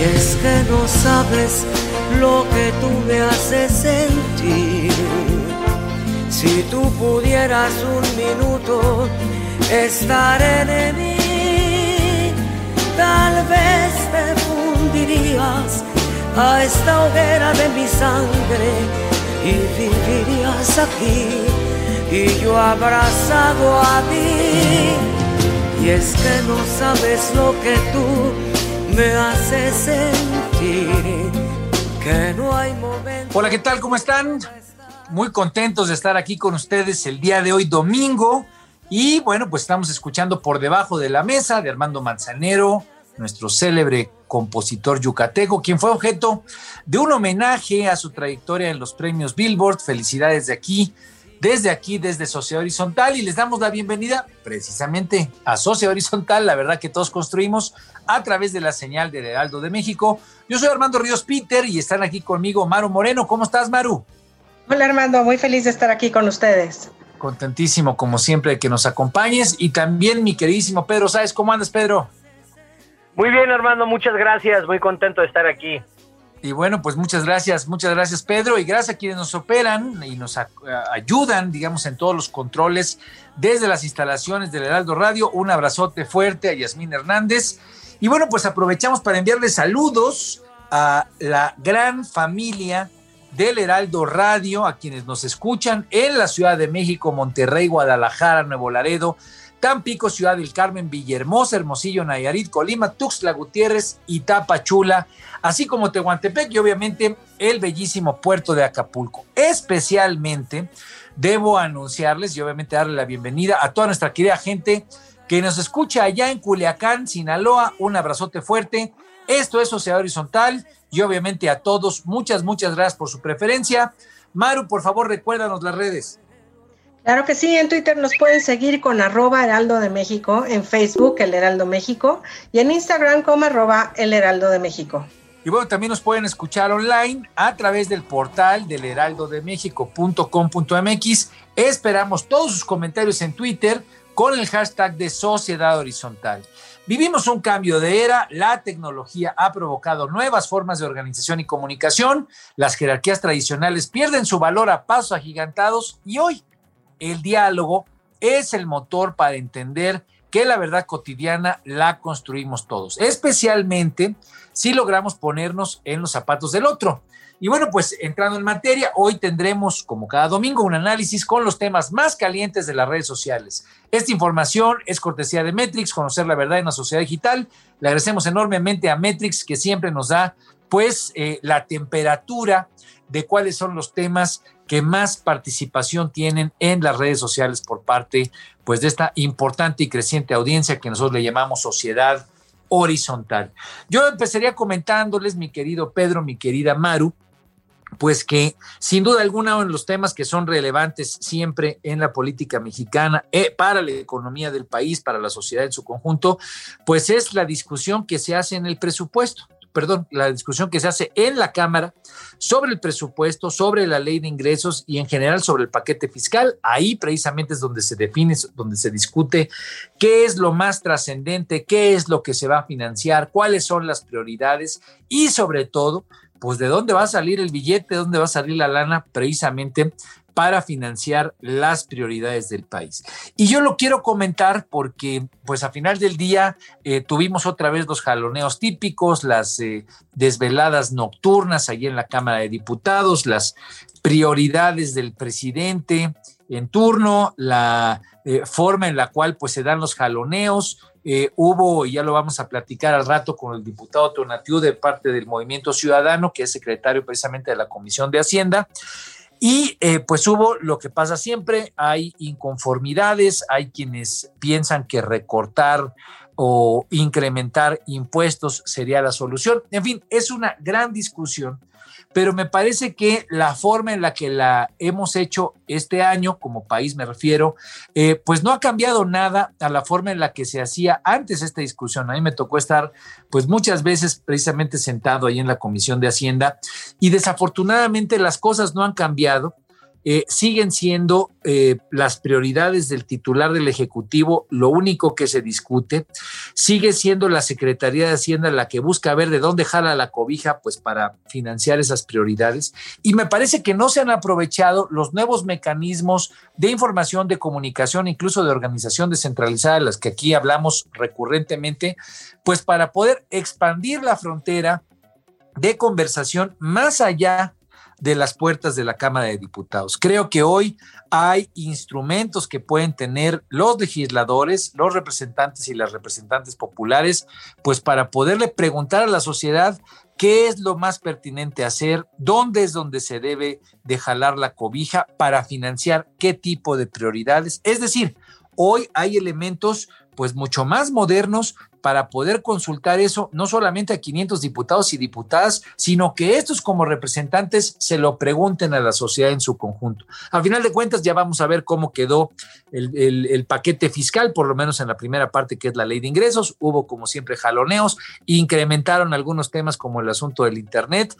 Y es que no sabes lo que tú me haces sentir. Si tú pudieras un minuto estar en mí, tal vez te fundirías a esta hoguera de mi sangre y vivirías aquí y yo abrazado a ti. Y es que no sabes lo que tú me haces sentir, que no hay. Hola, ¿qué tal? ¿Cómo están? Muy contentos de estar aquí con ustedes el día de hoy, domingo. Y bueno, pues estamos escuchando por debajo de la mesa de Armando Manzanero, nuestro célebre compositor yucateco, quien fue objeto de un homenaje a su trayectoria en los premios Billboard. Felicidades de aquí, desde aquí, desde Sociedad Horizontal, y les damos la bienvenida precisamente a Sociedad Horizontal, la verdad que todos construimos a través de la señal del Heraldo de México. Yo soy Armando Ríos Peter y están aquí conmigo Maru Moreno. ¿Cómo estás, Maru? Hola Armando, muy feliz de estar aquí con ustedes. Contentísimo, como siempre, que nos acompañes. Y también mi queridísimo Pedro, ¿sabes cómo andas, Pedro? Muy bien, Armando, muchas gracias. Muy contento de estar aquí. Y bueno, pues muchas gracias, muchas gracias, Pedro. Y gracias a quienes nos operan y nos ayudan, digamos, en todos los controles desde las instalaciones del Heraldo Radio. Un abrazote fuerte a Yasmín Hernández. Y bueno, pues aprovechamos para enviarles saludos a la gran familia del Heraldo Radio, a quienes nos escuchan en la Ciudad de México, Monterrey, Guadalajara, Nuevo Laredo, Tampico, Ciudad del Carmen, Villahermosa, Hermosillo, Nayarit, Colima, Tuxtla Gutiérrez y Tapachula, así como Tehuantepec y obviamente el bellísimo puerto de Acapulco. Especialmente debo anunciarles y obviamente darle la bienvenida a toda nuestra querida gente que nos escucha allá en Culiacán, Sinaloa. Un abrazote fuerte. Esto es Sociedad Horizontal y obviamente a todos, muchas, muchas gracias por su preferencia. Maru, por favor, recuérdanos las redes. Claro que sí, en Twitter nos pueden seguir con arroba Heraldo de México, en Facebook El Heraldo México y en Instagram como arroba El Heraldo de México. Y bueno, también nos pueden escuchar online a través del portal del heraldodemexico.com.mx. Esperamos todos sus comentarios en Twitter con el hashtag de Sociedad Horizontal. Vivimos un cambio de era, la tecnología ha provocado nuevas formas de organización y comunicación, las jerarquías tradicionales pierden su valor a pasos agigantados y hoy el diálogo es el motor para entender que la verdad cotidiana la construimos todos, especialmente si logramos ponernos en los zapatos del otro. Y bueno, pues entrando en materia, hoy tendremos, como cada domingo, un análisis con los temas más calientes de las redes sociales. Esta información es cortesía de Metrix, conocer la verdad en la sociedad digital. Le agradecemos enormemente a Metrix que siempre nos da, pues, eh, la temperatura de cuáles son los temas que más participación tienen en las redes sociales por parte, pues, de esta importante y creciente audiencia que nosotros le llamamos sociedad horizontal. Yo empezaría comentándoles, mi querido Pedro, mi querida Maru, pues que sin duda alguna uno de los temas que son relevantes siempre en la política mexicana eh, para la economía del país, para la sociedad en su conjunto, pues es la discusión que se hace en el presupuesto perdón, la discusión que se hace en la Cámara sobre el presupuesto, sobre la ley de ingresos y en general sobre el paquete fiscal. Ahí precisamente es donde se define, donde se discute qué es lo más trascendente, qué es lo que se va a financiar, cuáles son las prioridades y sobre todo, pues de dónde va a salir el billete, de dónde va a salir la lana precisamente para financiar las prioridades del país. Y yo lo quiero comentar porque, pues a final del día, eh, tuvimos otra vez los jaloneos típicos, las eh, desveladas nocturnas allí en la Cámara de Diputados, las prioridades del presidente en turno, la eh, forma en la cual pues se dan los jaloneos. hubo, y ya lo vamos a platicar al rato con el diputado Tonatiu de parte del Movimiento Ciudadano, que es secretario precisamente de la Comisión de Hacienda, y eh, pues hubo lo que pasa siempre, hay inconformidades, hay quienes piensan que recortar o incrementar impuestos sería la solución. En fin, es una gran discusión pero me parece que la forma en la que la hemos hecho este año, como país me refiero, eh, pues no ha cambiado nada a la forma en la que se hacía antes esta discusión. A mí me tocó estar pues muchas veces precisamente sentado ahí en la Comisión de Hacienda y desafortunadamente las cosas no han cambiado. Eh, siguen siendo eh, las prioridades del titular del Ejecutivo lo único que se discute. Sigue siendo la Secretaría de Hacienda la que busca ver de dónde jala la cobija, pues para financiar esas prioridades. Y me parece que no se han aprovechado los nuevos mecanismos de información, de comunicación, incluso de organización descentralizada, de las que aquí hablamos recurrentemente, pues para poder expandir la frontera de conversación más allá de las puertas de la Cámara de Diputados. Creo que hoy hay instrumentos que pueden tener los legisladores, los representantes y las representantes populares, pues para poderle preguntar a la sociedad qué es lo más pertinente hacer, dónde es donde se debe de jalar la cobija para financiar qué tipo de prioridades. Es decir, hoy hay elementos pues mucho más modernos para poder consultar eso, no solamente a 500 diputados y diputadas, sino que estos como representantes se lo pregunten a la sociedad en su conjunto. A final de cuentas, ya vamos a ver cómo quedó el, paquete fiscal, por lo menos en la primera parte, que es la ley de ingresos. Hubo, como siempre, jaloneos, incrementaron algunos temas como el asunto del Internet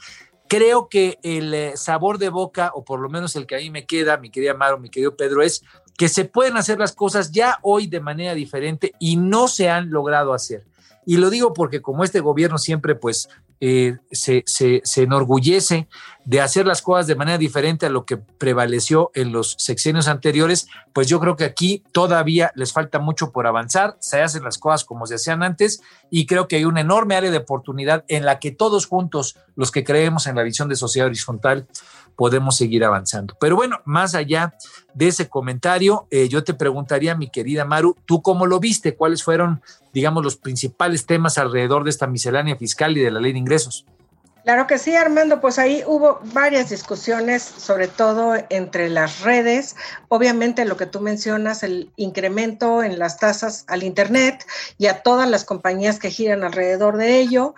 creo que el eh, sabor de boca, o por lo menos el que a mí me queda, mi querida Maro, mi querido Pedro, es que se pueden hacer las cosas ya hoy de manera diferente y no se han logrado hacer. Y lo digo porque como este gobierno siempre pues eh, se, se, enorgullece de hacer las cosas de manera diferente a lo que prevaleció en los sexenios anteriores, pues yo creo que aquí todavía les falta mucho por avanzar, se hacen las cosas como se hacían antes y creo que hay una enorme área de oportunidad en la que todos juntos, los que creemos en la visión de sociedad horizontal, podemos seguir avanzando. Pero bueno, más allá de ese comentario, eh, yo te preguntaría, mi querida Maru, ¿tú cómo lo viste? ¿Cuáles fueron, digamos, los principales temas alrededor de esta miscelánea fiscal y de la ley de ingresos? Claro que sí, Armando, pues ahí hubo varias discusiones, sobre todo entre las redes. Obviamente lo que tú mencionas, el incremento en las tasas al Internet y a todas las compañías que giran alrededor de ello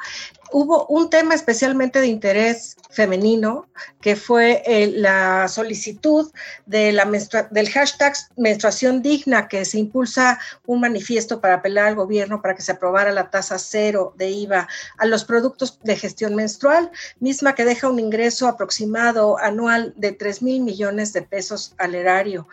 hubo un tema especialmente de interés femenino, que fue eh, la solicitud de la del hashtag menstruación digna, que se impulsa un manifiesto para apelar al gobierno para que se aprobara la tasa cero de IVA a los productos de gestión menstrual, misma que deja un ingreso aproximado anual de 3 mil millones de pesos al erario.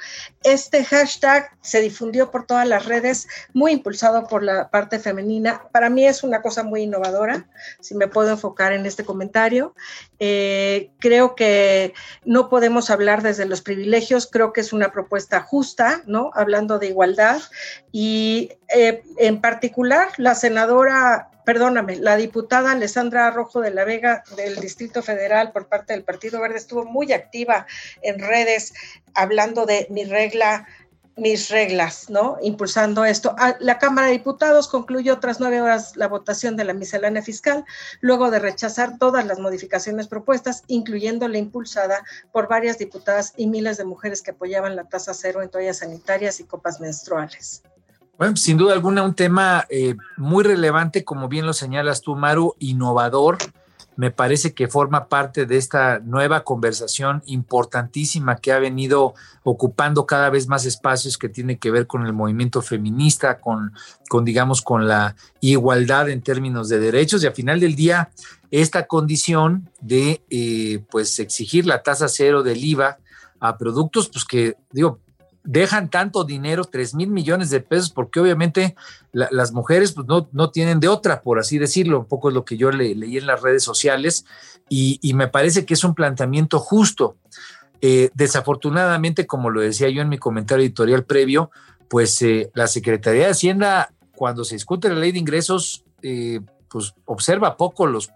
Este hashtag se difundió por todas las redes, muy impulsado por la parte femenina. Para mí es una cosa muy innovadora si me puedo enfocar en este comentario. Eh, creo que no podemos hablar desde los privilegios, creo que es una propuesta justa, ¿no? Hablando de igualdad. Y eh, en particular, la senadora perdóname, la diputada Alessandra Rojo de la Vega del Distrito Federal por parte del Partido Verde estuvo muy activa en redes hablando de mi regla mis reglas, ¿no? Impulsando esto. Ah, la Cámara de Diputados concluyó tras nueve horas la votación de la miscelánea fiscal, luego de rechazar todas las modificaciones propuestas, incluyendo la impulsada por varias diputadas y miles de mujeres que apoyaban la tasa cero en toallas sanitarias y copas menstruales. Bueno, sin duda alguna, un tema eh, muy relevante, como bien lo señalas tú, Maru, innovador me parece que forma parte de esta nueva conversación importantísima que ha venido ocupando cada vez más espacios que tiene que ver con el movimiento feminista, con, con digamos, con la igualdad en términos de derechos. Y al final del día esta condición de eh, pues exigir la tasa cero del IVA a productos pues que digo dejan tanto dinero, 3 mil millones de pesos, porque obviamente las mujeres pues, no, no, tienen de otra, por así decirlo, un poco es lo que yo leí en las redes sociales, y, me parece que es un planteamiento justo. Eh, desafortunadamente, como lo decía yo en mi comentario editorial previo, pues eh, la Secretaría de Hacienda, cuando se discute la ley de ingresos, eh, pues observa poco los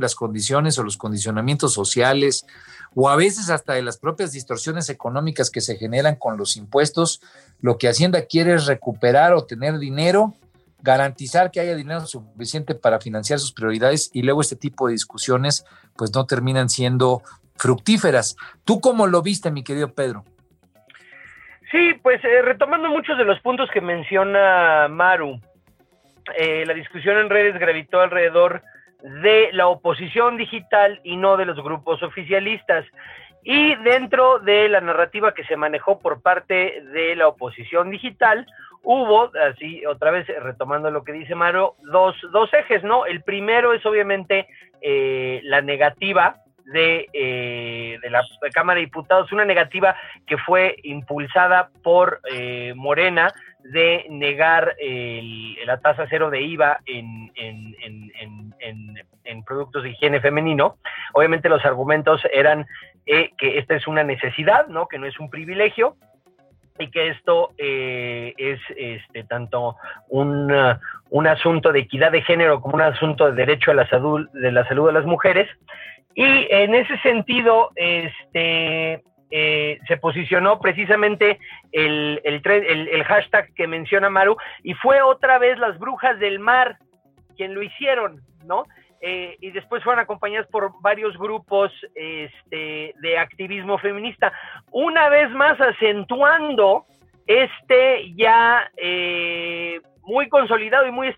las condiciones o los condicionamientos sociales o a veces hasta de las propias distorsiones económicas que se generan con los impuestos. Lo que Hacienda quiere es recuperar o tener dinero, garantizar que haya dinero suficiente para financiar sus prioridades y luego este tipo de discusiones pues no terminan siendo fructíferas. ¿Tú cómo lo viste, mi querido Pedro? Sí, pues eh, retomando muchos de los puntos que menciona Maru, eh, la discusión en redes gravitó alrededor de la oposición digital y no de los grupos oficialistas. Y dentro de la narrativa que se manejó por parte de la oposición digital, hubo, así otra vez retomando lo que dice Mario, dos, dos ejes, ¿no? El primero es obviamente eh, la negativa de, eh, de, la Cámara de Diputados, una negativa que fue impulsada por eh, Morena de negar la tasa cero de IVA en, en, en, productos de higiene femenino. Obviamente los argumentos eran eh, que esta es una necesidad, ¿no? que no es un privilegio y que esto es este, tanto un, un asunto de equidad de género como un asunto de derecho a la salud de la salud de las mujeres y en ese sentido, este, eh, se posicionó precisamente el, el, hashtag que menciona Maru y fue otra vez las brujas del mar quien lo hicieron, ¿no? Eh, y después fueron acompañadas por varios grupos este, de activismo feminista, una vez más acentuando este ya eh, muy consolidado y muy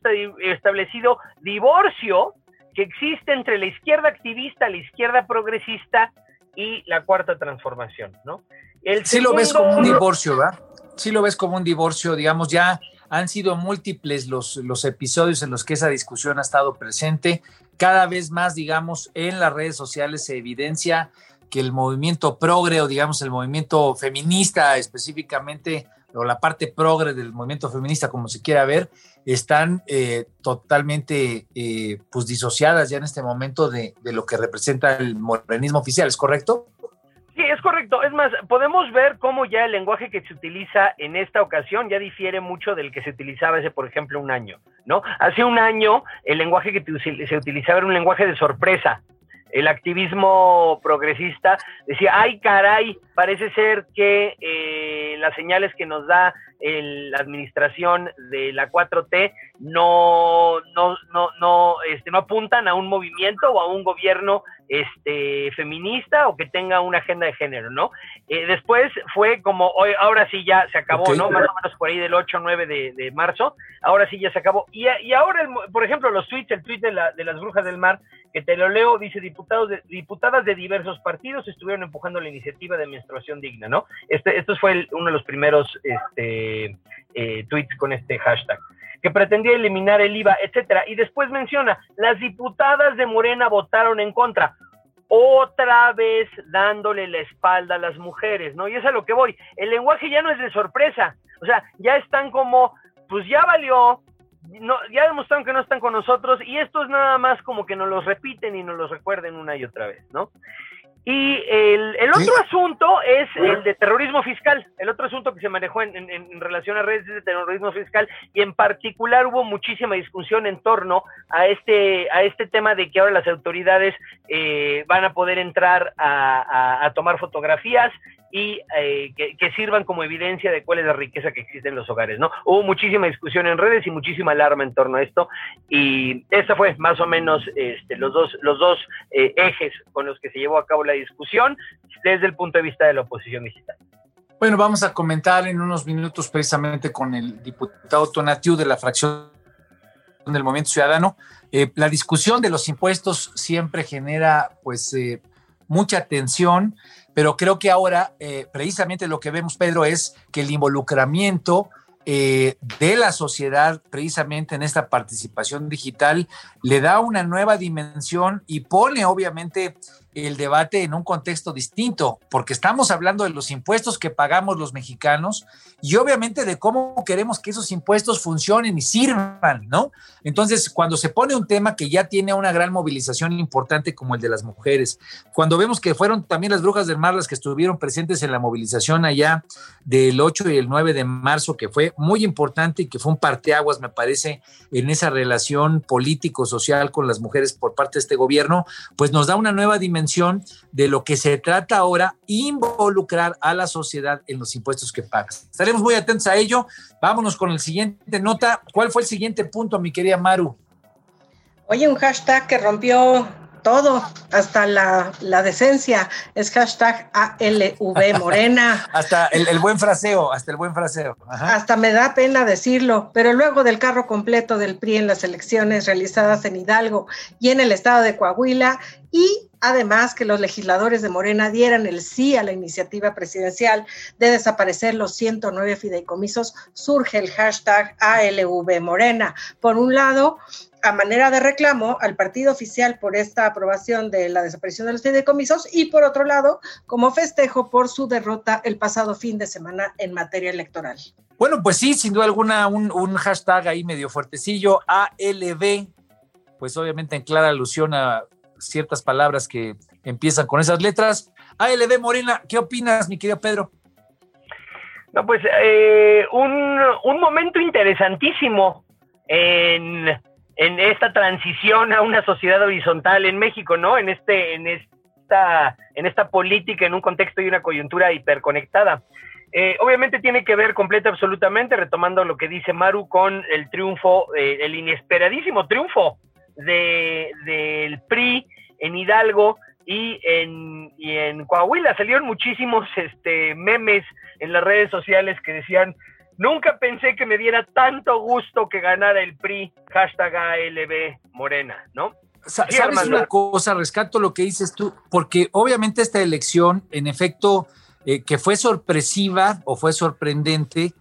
establecido divorcio que existe entre la izquierda activista, la izquierda progresista y la cuarta transformación, ¿no? El sí lo ves como un divorcio, ¿verdad? Sí lo ves como un divorcio, digamos, ya han sido múltiples los, los episodios en los que esa discusión ha estado presente. Cada vez más, digamos, en las redes sociales se evidencia que el movimiento progre o, digamos, el movimiento feminista específicamente, o la parte progre del movimiento feminista, como se quiera ver, están eh, totalmente eh, pues disociadas ya en este momento de, lo que representa el modernismo oficial, ¿es correcto? Sí, es correcto. Es más, podemos ver cómo ya el lenguaje que se utiliza en esta ocasión ya difiere mucho del que se utilizaba hace, por ejemplo, un año, ¿no? Hace un año el lenguaje que se utilizaba era un lenguaje de sorpresa, el activismo progresista decía, ay caray, parece ser que eh, las señales que nos da la administración de la 4T no, no, no, no, este, no apuntan a un movimiento o a un gobierno este, feminista o que tenga una agenda de género, ¿no? Eh, después fue como, hoy, ahora sí ya se acabó, ¿no? Más o menos por ahí del 8 o 9 de, marzo, ahora sí ya se acabó. Y, y ahora, por ejemplo, los tweets, el tweet de, la, de las brujas del mar, que te lo leo, dice, diputados de, diputadas de diversos partidos estuvieron empujando la iniciativa de digna, ¿no? Este, esto fue uno de los primeros este, eh, tweets con este hashtag que pretendía eliminar el IVA, etcétera. Y después menciona, las diputadas de Morena votaron en contra, otra vez dándole la espalda a las mujeres, ¿no? Y es a lo que voy. El lenguaje ya no es de sorpresa, o sea, ya están como, pues ya valió, no, ya demostraron que no están con nosotros y esto es nada más como que nos los repiten y nos los recuerden una y otra vez, ¿no? Y el, el otro asunto es el de terrorismo fiscal, el otro asunto que se manejó en, en, relación a redes de terrorismo fiscal. Y en particular hubo muchísima discusión en torno a este, a este tema de que ahora las autoridades eh, van a poder entrar a, tomar fotografías y eh, que, sirvan como evidencia de cuál es la riqueza que existe en los hogares, ¿no? Hubo muchísima discusión en redes y muchísima alarma en torno a esto y esta fue más o menos este, los dos, los dos eh, ejes con los que se llevó a cabo la discusión desde el punto de vista de la oposición digital. Bueno, vamos a comentar en unos minutos precisamente con el diputado Tonatiu de la fracción del Movimiento Ciudadano. Eh, la discusión de los impuestos siempre genera pues mucha tensión pero creo que ahora eh, precisamente lo que vemos, Pedro, es que el involucramiento eh, de la sociedad precisamente en esta participación digital le da una nueva dimensión y pone obviamente el debate en un contexto distinto, porque estamos hablando de los impuestos que pagamos los mexicanos y obviamente de cómo queremos que esos impuestos funcionen y sirvan, ¿no? Entonces, cuando se pone un tema que ya tiene una gran movilización importante como el de las mujeres, cuando vemos que fueron también las brujas del mar las que estuvieron presentes en la movilización allá del 8 y el 9 de marzo, que fue muy importante y que fue un parteaguas, me parece, en esa relación político-social con las mujeres por parte de este gobierno, pues nos da una nueva dimensión de lo que se trata ahora, involucrar a la sociedad en los impuestos que pagas. Estaremos muy atentos a ello. Vámonos con el siguiente nota. ¿Cuál fue el siguiente punto, mi querida Maru? Oye, un hashtag que rompió todo, hasta la, decencia, es hashtag ALV Morena. hasta el, buen fraseo, hasta el buen fraseo. Hasta me da pena decirlo, pero luego del carro completo del PRI en las elecciones realizadas en Hidalgo y en el estado de Coahuila, y además que los legisladores de Morena dieran el sí a la iniciativa presidencial de desaparecer los 109 fideicomisos, surge el hashtag ALV Morena. Por un lado, a manera de reclamo al partido oficial por esta aprobación de la desaparición de los fideicomisos y por otro lado, como festejo por su derrota el pasado fin de semana en materia electoral. Bueno, pues sí, sin duda alguna, un, hashtag ahí medio fuertecillo, ALB, pues obviamente en clara alusión a ciertas palabras que empiezan con esas letras. ALB Morena, ¿qué opinas, mi querido Pedro? No, pues eh, un, un momento interesantísimo en en esta transición a una sociedad horizontal en México, ¿no? En este, en esta, en esta política, en un contexto y una coyuntura hiperconectada. Eh, obviamente tiene que ver completa absolutamente, retomando lo que dice Maru, con el triunfo, eh, el inesperadísimo triunfo de, del PRI en Hidalgo y en, y en Coahuila. Salieron muchísimos este, memes en las redes sociales que decían Nunca pensé que me diera tanto gusto que ganara el PRI, hashtag ALB Morena, ¿no? ¿Sabes una cosa? Rescato lo que dices tú, porque obviamente esta elección, en efecto, eh, que fue sorpresiva o fue sorprendente,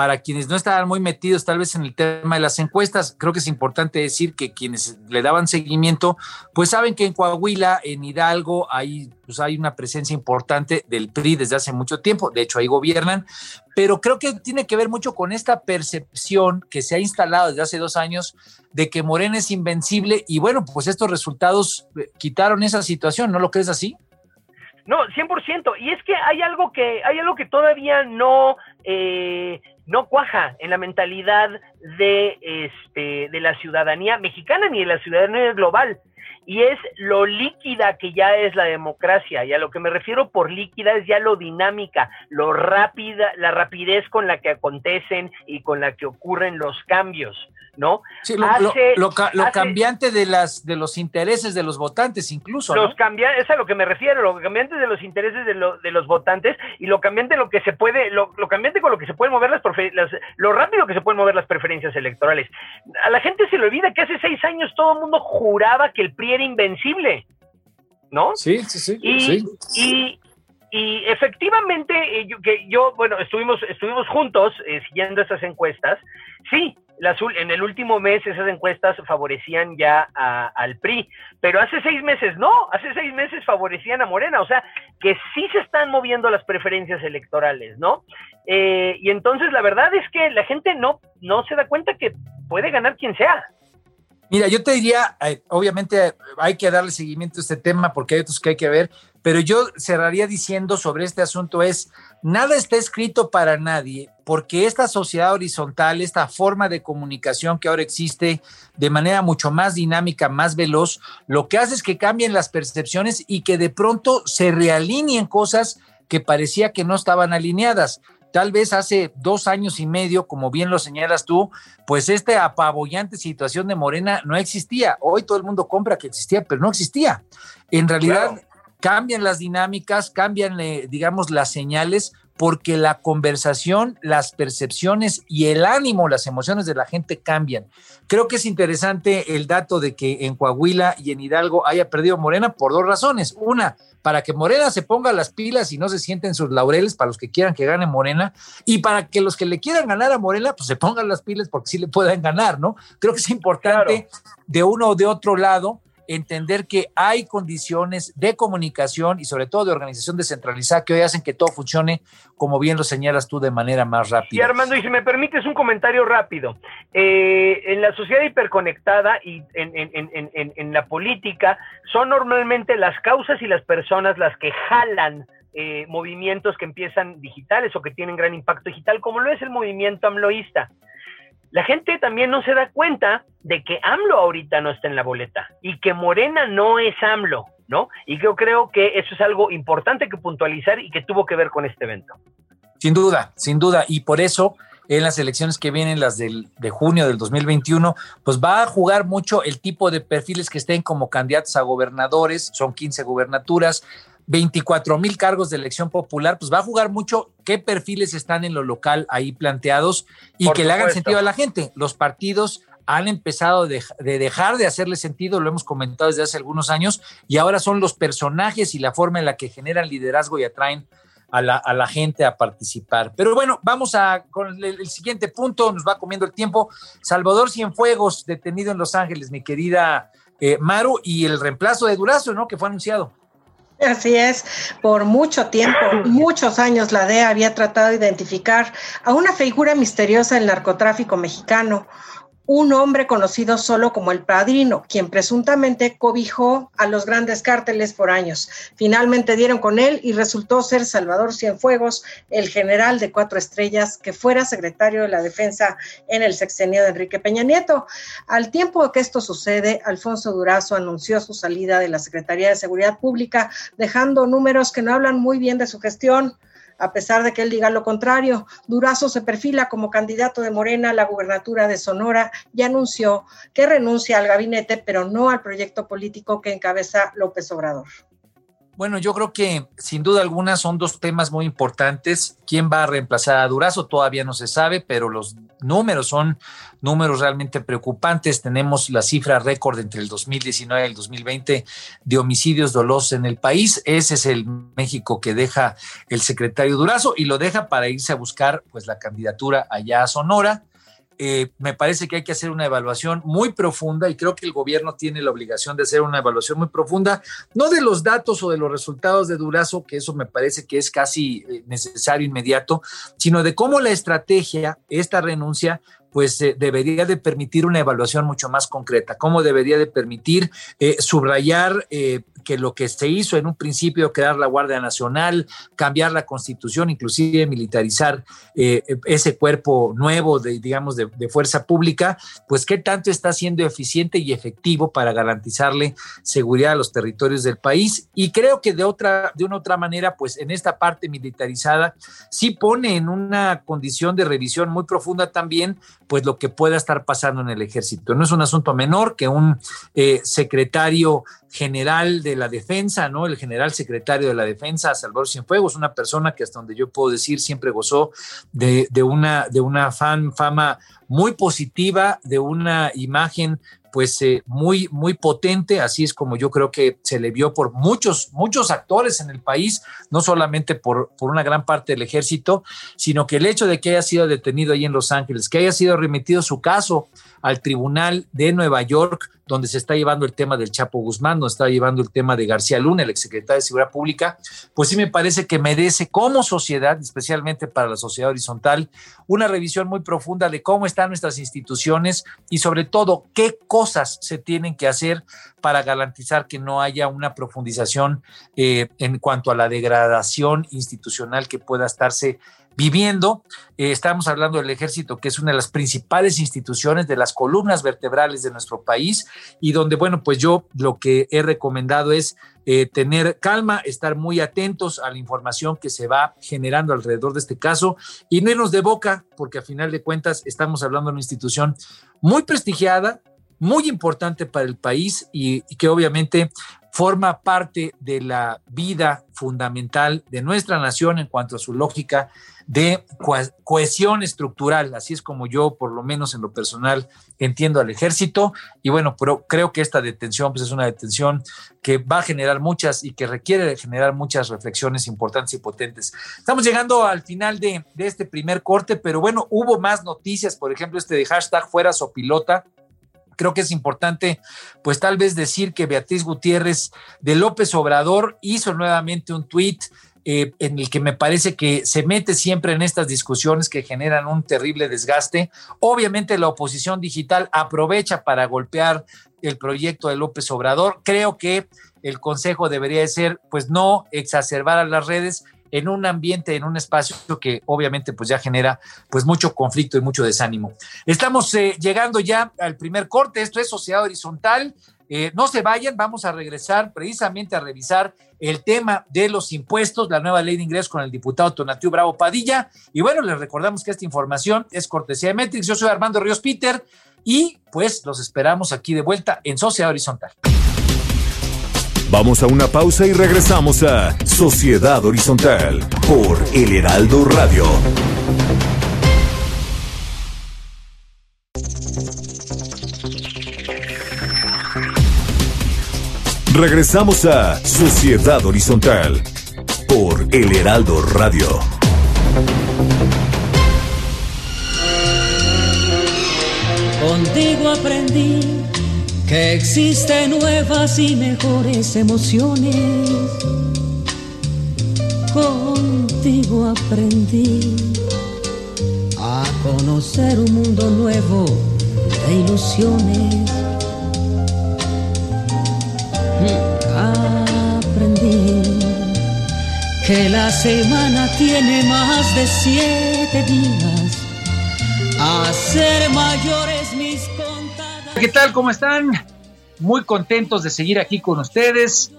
para quienes no estaban muy metidos tal vez en el tema de las encuestas, creo que es importante decir que quienes le daban seguimiento, pues saben que en Coahuila, en Hidalgo, hay, pues hay una presencia importante del PRI desde hace mucho tiempo, de hecho ahí gobiernan, pero creo que tiene que ver mucho con esta percepción que se ha instalado desde hace dos años de que Morena es invencible y bueno, pues estos resultados eh, quitaron esa situación, ¿no lo crees así? No, 100%. Y es que hay algo que, hay algo que todavía no, eh, no cuaja en la mentalidad de, este, de la ciudadanía mexicana ni de la ciudadanía global. Y es lo líquida que ya es la democracia. Y a lo que me refiero por líquida es ya lo dinámica, lo rápida, la rapidez con la que acontecen y con la que ocurren los cambios. ¿no? Sí, lo, cambiante de las de los intereses de los votantes incluso. Los cambiantes, es a lo que me refiero, lo cambiante de los intereses de, de los votantes y lo cambiante lo que se puede, lo, cambiante con lo que se pueden mover las, las, lo rápido que se pueden mover las preferencias electorales. A la gente se le olvida que hace seis años todo el mundo juraba que el PRI era invencible, ¿no? Sí, sí, sí. Y, y, y efectivamente, eh, yo, que yo, bueno, estuvimos, estuvimos juntos eh, siguiendo esas encuestas. Sí, en el último mes esas encuestas favorecían ya al PRI, pero hace seis meses no, hace seis meses favorecían a Morena, o sea, que sí se están moviendo las preferencias electorales, ¿no? Eh, y entonces la verdad es que la gente no, no se da cuenta que puede ganar quien sea. Mira, yo te diría, eh, obviamente hay que darle seguimiento a este tema porque hay otros que hay que ver, pero yo cerraría diciendo sobre este asunto es, nada está escrito para nadie, porque esta sociedad horizontal, esta forma de comunicación que ahora existe de manera mucho más dinámica, más veloz, lo que hace es que cambien las percepciones y que de pronto se realineen cosas que parecía que no estaban alineadas. Tal vez hace dos años y medio, como bien lo señalas tú, pues esta apabullante situación de Morena no existía. Hoy todo el mundo compra que existía, pero no existía. En realidad cambian las dinámicas, cambian, eh, digamos, las señales, porque la conversación, las percepciones y el ánimo, las emociones de la gente cambian. Creo que es interesante el dato de que en Coahuila y en Hidalgo haya perdido Morena por dos razones. Una, para que Morena se ponga las pilas y no se sienten sus laureles para los que quieran que gane Morena y para que los que le quieran ganar a Morena pues se pongan las pilas porque sí le puedan ganar, ¿no? Creo que es importante de uno o de otro lado entender que hay condiciones de comunicación y sobre todo de organización descentralizada que hoy hacen que todo funcione, como bien lo señalas tú, de manera más rápida. Y Armando, y si me permites un comentario rápido. Eh, en la sociedad hiperconectada y en, en, la política son normalmente las causas y las personas las que jalan eh, movimientos que empiezan digitales o que tienen gran impacto digital, como lo es el movimiento amloísta la gente también no se da cuenta de que AMLO ahorita no está en la boleta y que Morena no es AMLO, ¿no? Y yo creo que eso es algo importante que puntualizar y que tuvo que ver con este evento. Sin duda, sin duda. Y por eso en las elecciones que vienen, las del, de junio del 2021, pues va a jugar mucho el tipo de perfiles que estén como candidatos a gobernadores, son 15 gubernaturas, 24 mil cargos de elección popular, pues va a jugar mucho qué perfiles están en lo local ahí planteados y que le hagan sentido a la gente. Los partidos han empezado de, dejar de hacerle sentido, lo hemos comentado desde hace algunos años, y ahora son los personajes y la forma en la que generan liderazgo y atraen a la, gente a participar. Pero bueno, vamos a con el, siguiente punto, nos va comiendo el tiempo. Salvador Cienfuegos, detenido en Los Ángeles, mi querida eh, Maru, y el reemplazo de Durazo, ¿no? Que fue anunciado. Así es, por mucho tiempo, muchos años, la DEA había tratado de identificar a una figura misteriosa del narcotráfico mexicano, un hombre conocido solo como el Padrino, quien presuntamente cobijó a los grandes cárteles por años. Finalmente dieron con él y resultó ser Salvador Cienfuegos, el general de cuatro estrellas que fuera secretario de la Defensa en el sexenio de Enrique Peña Nieto. Al tiempo que esto sucede, Alfonso Durazo anunció su salida de la Secretaría de Seguridad Pública, dejando números que no hablan muy bien de su gestión a pesar de que él diga lo contrario. Durazo se perfila como candidato de Morena a la gubernatura de Sonora y anunció que renuncia al gabinete, pero no al proyecto político que encabeza López Obrador. Bueno, yo creo que sin duda alguna son dos temas muy importantes. ¿Quién va a reemplazar a Durazo? Todavía no se sabe, pero los números son números realmente preocupantes. Tenemos la cifra récord entre el 2019 y el 2020 de homicidios dolosos en el país. Ese es el México que deja el secretario Durazo y lo deja para irse a buscar pues la candidatura allá a Sonora. Eh, me parece que hay que hacer una evaluación muy profunda y creo que el gobierno tiene la obligación de hacer una evaluación muy profunda, no de los datos o de los resultados de Durazo, que eso me parece que es casi eh, necesario inmediato, sino de cómo la estrategia, esta renuncia, pues eh, debería de permitir una evaluación mucho más concreta, cómo debería de permitir subrayar que lo que se hizo en un principio, crear la Guardia Nacional, cambiar la constitución, inclusive militarizar eh, ese cuerpo nuevo de, digamos, de, fuerza pública, pues qué tanto está siendo eficiente y efectivo para garantizarle seguridad a los territorios del país. Y creo que de otra, de una otra manera, pues en esta parte militarizada sí pone en una condición de revisión muy profunda también, pues lo que pueda estar pasando en el ejército. No es un asunto menor que un eh, secretario general de la defensa, ¿no? El general secretario de la defensa, Salvador Cienfuegos, una persona que hasta donde yo puedo decir siempre gozó de, una, de una fan, fama muy positiva, de una imagen pues eh, muy, muy potente, así es como yo creo que se le vio por muchos, muchos actores en el país, no solamente por, por una gran parte del ejército, sino que el hecho de que haya sido detenido ahí en Los Ángeles, que haya sido remitido su caso al Tribunal de Nueva York, donde se está llevando el tema del Chapo Guzmán, donde está llevando el tema de García Luna, el exsecretario de Seguridad Pública, pues sí me parece que merece como sociedad, especialmente para la sociedad horizontal, una revisión muy profunda de cómo están nuestras instituciones y sobre todo qué cosas se tienen que hacer para garantizar que no haya una profundización eh, en cuanto a la degradación institucional que pueda estarse viviendo. Eh, estamos hablando del ejército, que es una de las principales instituciones de las columnas vertebrales de nuestro país y donde, bueno, pues yo lo que he recomendado es eh, tener calma, estar muy atentos a la información que se va generando alrededor de este caso y no irnos de boca, porque a final de cuentas estamos hablando de una institución muy prestigiada, muy importante para el país y, y que obviamente forma parte de la vida fundamental de nuestra nación en cuanto a su lógica de cohesión estructural, así es como yo, por lo menos en lo personal, entiendo al ejército. Y bueno, pero creo que esta detención pues, es una detención que va a generar muchas y que requiere generar muchas reflexiones importantes y potentes. Estamos llegando al final de, de este primer corte, pero bueno, hubo más noticias, por ejemplo, este de hashtag fuera sopilota Creo que es importante, pues tal vez decir que Beatriz Gutiérrez de López Obrador hizo nuevamente un tuit eh, en el que me parece que se mete siempre en estas discusiones que generan un terrible desgaste. Obviamente la oposición digital aprovecha para golpear el proyecto de López Obrador. Creo que el consejo debería ser, pues, no exacerbar a las redes en un ambiente, en un espacio que obviamente pues ya genera pues mucho conflicto y mucho desánimo. Estamos eh, llegando ya al primer corte, esto es Sociedad Horizontal. Eh, no se vayan, vamos a regresar precisamente a revisar el tema de los impuestos, la nueva ley de ingresos con el diputado Tonatiu Bravo Padilla. Y bueno, les recordamos que esta información es cortesía de Metrix. Yo soy Armando Ríos Peter y pues los esperamos aquí de vuelta en Sociedad Horizontal. Vamos a una pausa y regresamos a Sociedad Horizontal por El Heraldo Radio. Regresamos a Sociedad Horizontal por El Heraldo Radio. Contigo aprendí que existen nuevas y mejores emociones. Contigo aprendí a conocer un mundo nuevo de ilusiones. Que la semana tiene más de siete días. A ser mayores mis ¿Qué tal? ¿Cómo están? Muy contentos de seguir aquí con ustedes.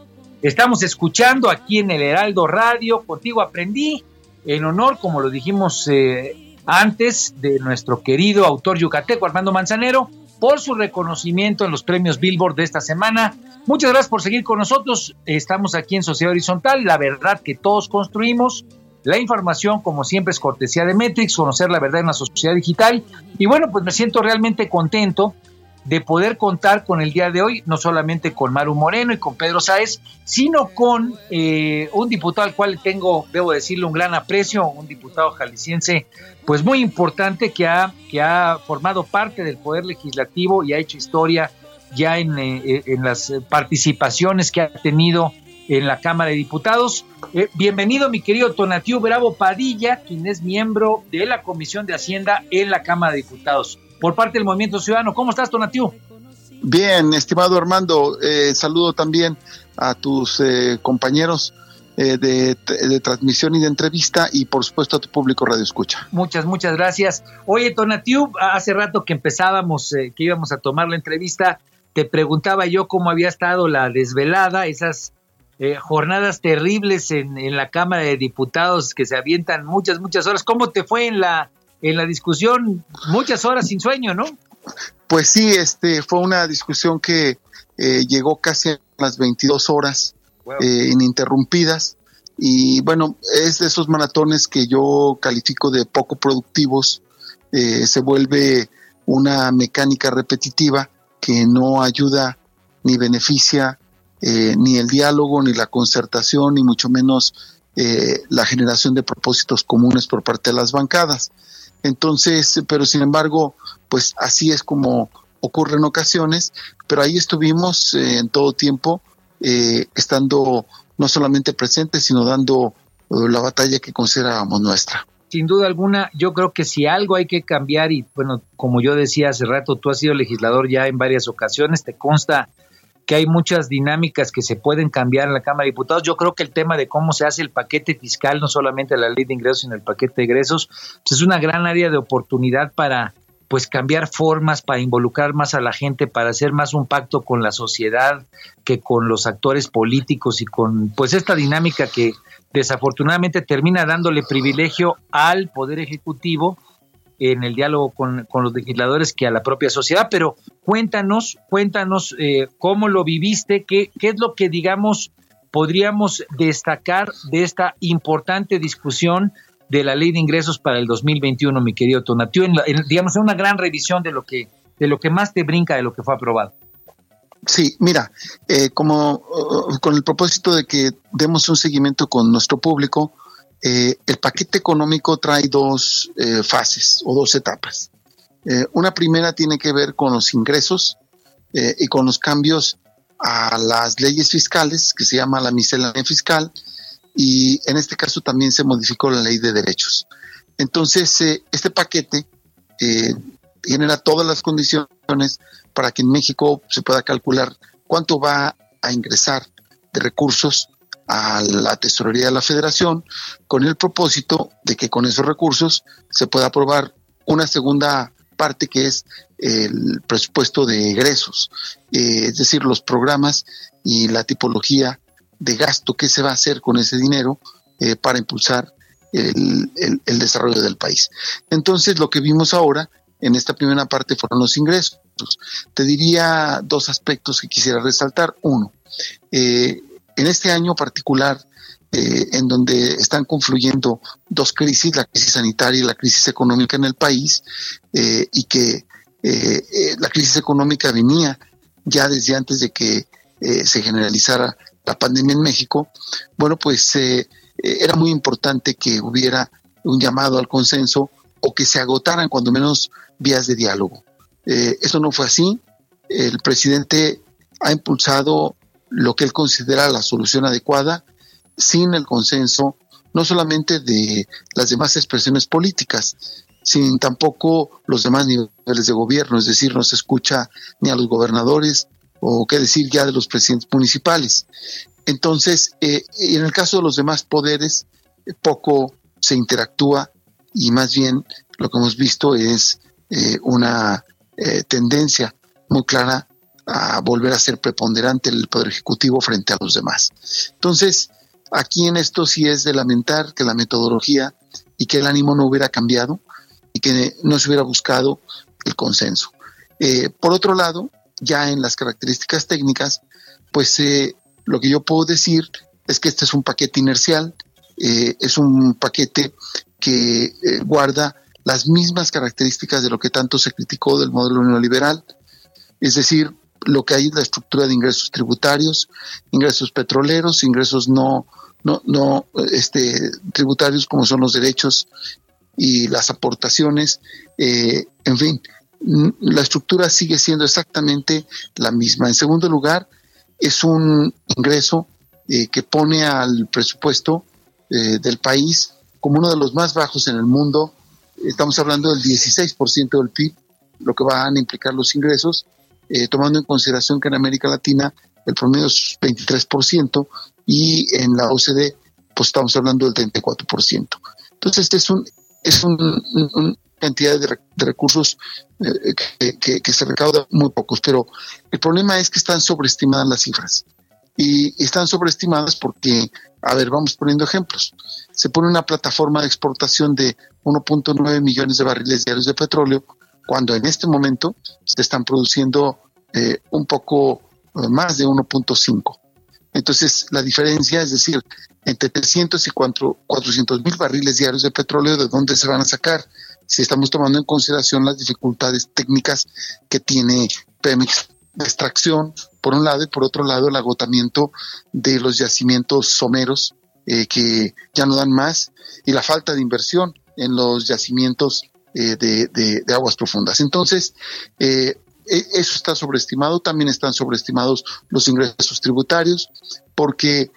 Estamos escuchando aquí en el Heraldo Radio. Contigo aprendí en honor, como lo dijimos eh, antes, de nuestro querido autor yucateco Armando Manzanero por su reconocimiento en los premios Billboard de esta semana. Muchas gracias por seguir con nosotros. Estamos aquí en Sociedad Horizontal, la verdad que todos construimos. La información, como siempre, es cortesía de Metrix, conocer la verdad en la sociedad digital. Y bueno, pues me siento realmente contento de poder contar con el día de hoy, no solamente con Maru Moreno y con Pedro Sáez, sino con eh, un diputado al cual tengo, debo decirle, un gran aprecio, un diputado jalisciense, pues muy importante que ha, que ha formado parte del Poder Legislativo y ha hecho historia ya en, eh, en las participaciones que ha tenido en la Cámara de Diputados. Eh, bienvenido, mi querido Tonatiu Bravo Padilla, quien es miembro de la Comisión de Hacienda en la Cámara de Diputados por parte del Movimiento Ciudadano. ¿Cómo estás, Tonatiu? Bien, estimado Armando, eh, saludo también a tus eh, compañeros eh, de, transmisión y de entrevista y por supuesto a tu público Radio Escucha. Muchas, muchas gracias. Oye, Tonatiu, hace rato que empezábamos, que íbamos a tomar la entrevista, te preguntaba yo cómo había estado la desvelada, esas jornadas terribles en, en la Cámara de Diputados que se avientan muchas, muchas horas. ¿Cómo te fue en la en la discusión muchas horas sin sueño, ¿no? Pues sí, este fue una discusión que eh, llegó casi a las 22 horas eh, ininterrumpidas. Y bueno, es de esos maratones que yo califico de poco productivos, eh, se vuelve una mecánica repetitiva que no ayuda ni beneficia ni el diálogo, ni la concertación, ni mucho menos la generación de propósitos comunes por parte de las bancadas. Entonces, pero sin embargo, pues así es como ocurre en ocasiones, pero ahí estuvimos eh, en todo tiempo, eh, estando no solamente presentes, sino dando eh, la batalla que considerábamos nuestra. Sin duda alguna, yo creo que si algo hay que cambiar, y bueno, como yo decía hace rato, tú has sido legislador ya en varias ocasiones, te consta que hay muchas dinámicas que se pueden cambiar en la Cámara de Diputados. Yo creo que el tema de cómo se hace el paquete fiscal, no solamente la ley de ingresos, sino el paquete de egresos, pues es una gran área de oportunidad para pues cambiar formas, para involucrar más a la gente, para hacer más un pacto con la sociedad que con los actores políticos y con pues esta dinámica que desafortunadamente termina dándole privilegio al Poder Ejecutivo en el diálogo con, los legisladores que a la propia sociedad, pero cuéntanos, cuéntanos eh, cómo lo viviste, qué, qué es lo que, digamos, podríamos destacar de esta importante discusión de la ley de ingresos para el 2021, mi querido Tonatiu, en, digamos, en una gran revisión de lo que de lo que más te brinca de lo que fue aprobado. Sí, mira, eh, como uh, con el propósito de que demos un seguimiento con nuestro público, eh, el paquete económico trae dos eh, fases o dos etapas. Eh, una primera tiene que ver con los ingresos y con los cambios a las leyes fiscales, que se llama la miscelánea fiscal, y en este caso también se modificó la ley de derechos. Entonces, este paquete genera todas las condiciones para que en México se pueda calcular cuánto va a ingresar de recursos a la tesorería de la federación con el propósito de que con esos recursos se pueda aprobar una segunda parte que es el presupuesto de egresos, eh, es decir, los programas y la tipología de gasto que se va a hacer con ese dinero eh, para impulsar el, el, desarrollo del país. Entonces, lo que vimos ahora en esta primera parte fueron los ingresos. Te diría dos aspectos que quisiera resaltar. Uno, eh, en este año particular, eh, en donde están confluyendo dos crisis, la crisis sanitaria y la crisis económica en el país, eh, y que la crisis económica venía ya desde antes de que se generalizara la pandemia en México, bueno, pues era muy importante que hubiera un llamado al consenso o que se agotaran cuando menos vías de diálogo. Eso no fue así. El presidente ha impulsado lo que él considera la solución adecuada sin el consenso no solamente de las demás expresiones políticas, sin tampoco los demás niveles de gobierno, es decir, no se escucha ni a los gobernadores o qué decir ya de los presidentes municipales. Entonces, eh, en el caso de los demás poderes, eh, poco se interactúa y más bien lo que hemos visto es eh, una tendencia muy clara a volver a ser preponderante el Poder Ejecutivo frente a los demás. Entonces, aquí en esto sí es de lamentar que la metodología y que el ánimo no hubiera cambiado y que no se hubiera buscado el consenso. Eh, por otro lado, ya en las características técnicas, pues eh, lo que yo puedo decir es que este es un paquete inercial, eh, es un paquete que guarda las mismas características de lo que tanto se criticó del modelo neoliberal, es decir, lo que hay es la estructura de ingresos tributarios, ingresos petroleros, ingresos no, no, no este, tributarios como son los derechos y las aportaciones, eh, en fin, la estructura sigue siendo exactamente la misma. En segundo lugar, es un ingreso eh, que pone al presupuesto eh, del país como uno de los más bajos en el mundo. Estamos hablando del 16% del PIB, lo que van a implicar los ingresos, eh, tomando en consideración que en América Latina el promedio es 23% y en la OCDE pues estamos hablando del 34%. Entonces este es un es una cantidad de, recursos eh, que, se recaudan muy pocos, pero el problema es que están sobreestimadas las cifras. Y están sobreestimadas porque, a ver, vamos poniendo ejemplos. Se pone una plataforma de exportación de 1.9 millones de barriles diarios de petróleo cuando en este momento se están produciendo eh, un poco eh, más de 1.5. Entonces, la diferencia, es decir, entre 300 y 400 mil barriles diarios de petróleo, ¿de dónde se van a sacar? Si estamos tomando en consideración las dificultades técnicas que tiene Pemex de extracción, por un lado, y por otro lado, el agotamiento de los yacimientos someros eh, que ya no dan más, y la falta de inversión en los yacimientos eh, de, aguas profundas. Entonces, eh, e, eso está sobreestimado, también están sobreestimados los ingresos tributarios, porque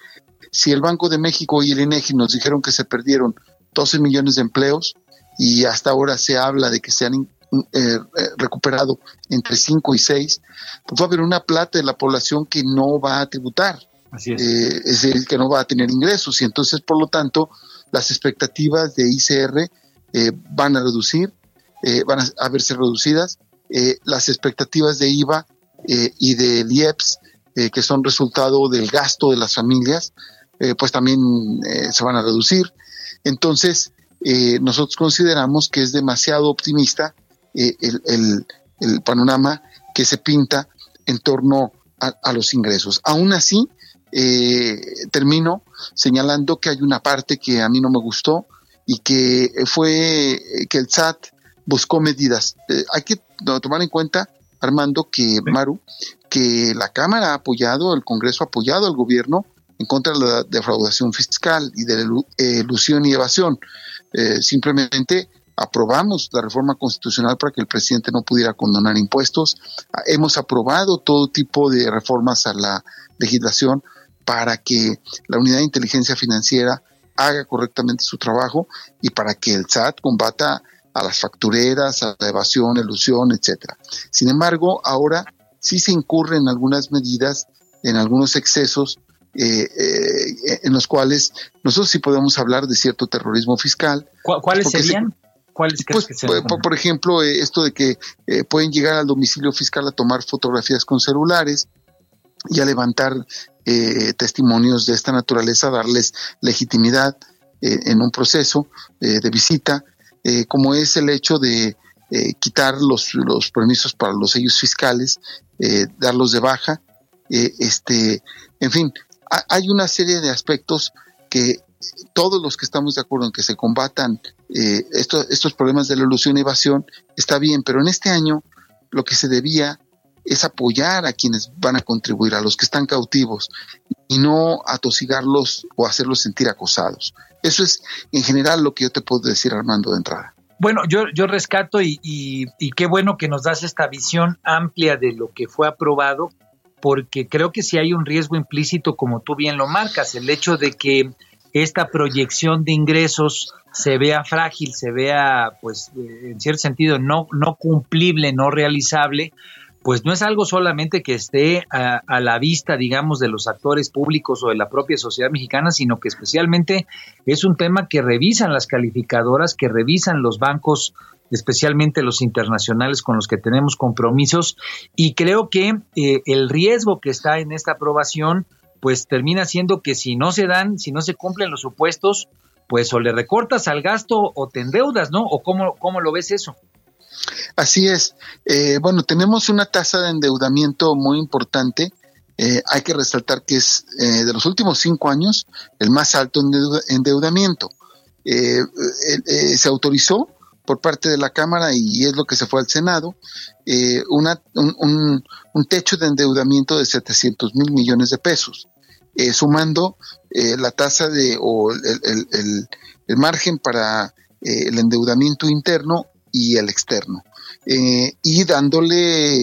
si el Banco de México y el INEGI nos dijeron que se perdieron 12 millones de empleos y hasta ahora se habla de que se han eh, entre 5 y 6, pues va a haber una plata de la población que no va a tributar, es. decir, que no va a tener ingresos y entonces, por lo tanto, las expectativas de ICR eh, van a reducir, eh, van a, verse reducidas. Eh, las expectativas de IVA y del IEPS, que son resultado del gasto de las familias, pues también se van a reducir. Entonces, nosotros consideramos que es demasiado optimista el, panorama que se pinta en torno a, los ingresos. Aún así, termino señalando que hay una parte que a mí no me gustó, y que fue que el SAT buscó medidas. Eh, hay que tomar en cuenta, Armando, que Maru, que la Cámara ha apoyado, el Congreso ha apoyado al gobierno en contra de la defraudación fiscal y de la ilusión y evasión. Eh, simplemente aprobamos la reforma constitucional para que el presidente no pudiera condonar impuestos, hemos aprobado todo tipo de reformas a la legislación para que la unidad de inteligencia financiera haga correctamente su trabajo y para que el SAT combata a las factureras, a la evasión, elusión, etcétera. Sin embargo, ahora sí se incurre en algunas medidas, en algunos excesos, eh, eh, en los cuales nosotros sí podemos hablar de cierto terrorismo fiscal. ¿Cuáles serían? ¿Cuáles pues, por, por, ejemplo, eh, esto de que pueden llegar al domicilio fiscal a tomar fotografías con celulares y a levantar testimonios de esta naturaleza, darles legitimidad en un proceso de visita, como es el hecho de quitar los, los permisos para los sellos fiscales, darlos de baja, este, en fin, hay una serie de aspectos que todos los que estamos de acuerdo en que se combatan eh, estos, problemas de la ilusión y evasión está bien, pero en este año lo que se debía es apoyar a quienes van a contribuir, a los que están cautivos, y no atosigarlos o hacerlos sentir acosados. Eso es en general lo que yo te puedo decir, Armando, de entrada. Bueno, yo, yo rescato y, y qué bueno que nos das esta visión amplia de lo que fue aprobado porque creo que sí hay un riesgo implícito, como tú bien lo marcas, el hecho de que esta proyección de ingresos se vea frágil, se vea, pues, eh, en cierto sentido, no, no cumplible, no realizable, pues no es algo solamente que esté a, la vista, digamos, de los actores públicos o de la propia sociedad mexicana, sino que especialmente es un tema que revisan las calificadoras, que revisan los bancos especialmente los internacionales con los que tenemos compromisos, y creo que eh, el riesgo que está en esta aprobación, pues termina siendo que si no se dan, si no se cumplen los supuestos, pues o le recortas al gasto o te endeudas, ¿no? ¿O cómo, cómo lo ves eso? Así es. Eh, bueno, tenemos una tasa de endeudamiento muy importante. Eh, hay que resaltar que es de los últimos cinco años el más alto endeudamiento. se autorizó por parte de la Cámara y es lo que se fue al Senado, eh, una, un, un, techo de endeudamiento de 700 mil millones de pesos, eh, sumando eh, la tasa de o el, el, el, margen para el endeudamiento interno y el externo, y dándole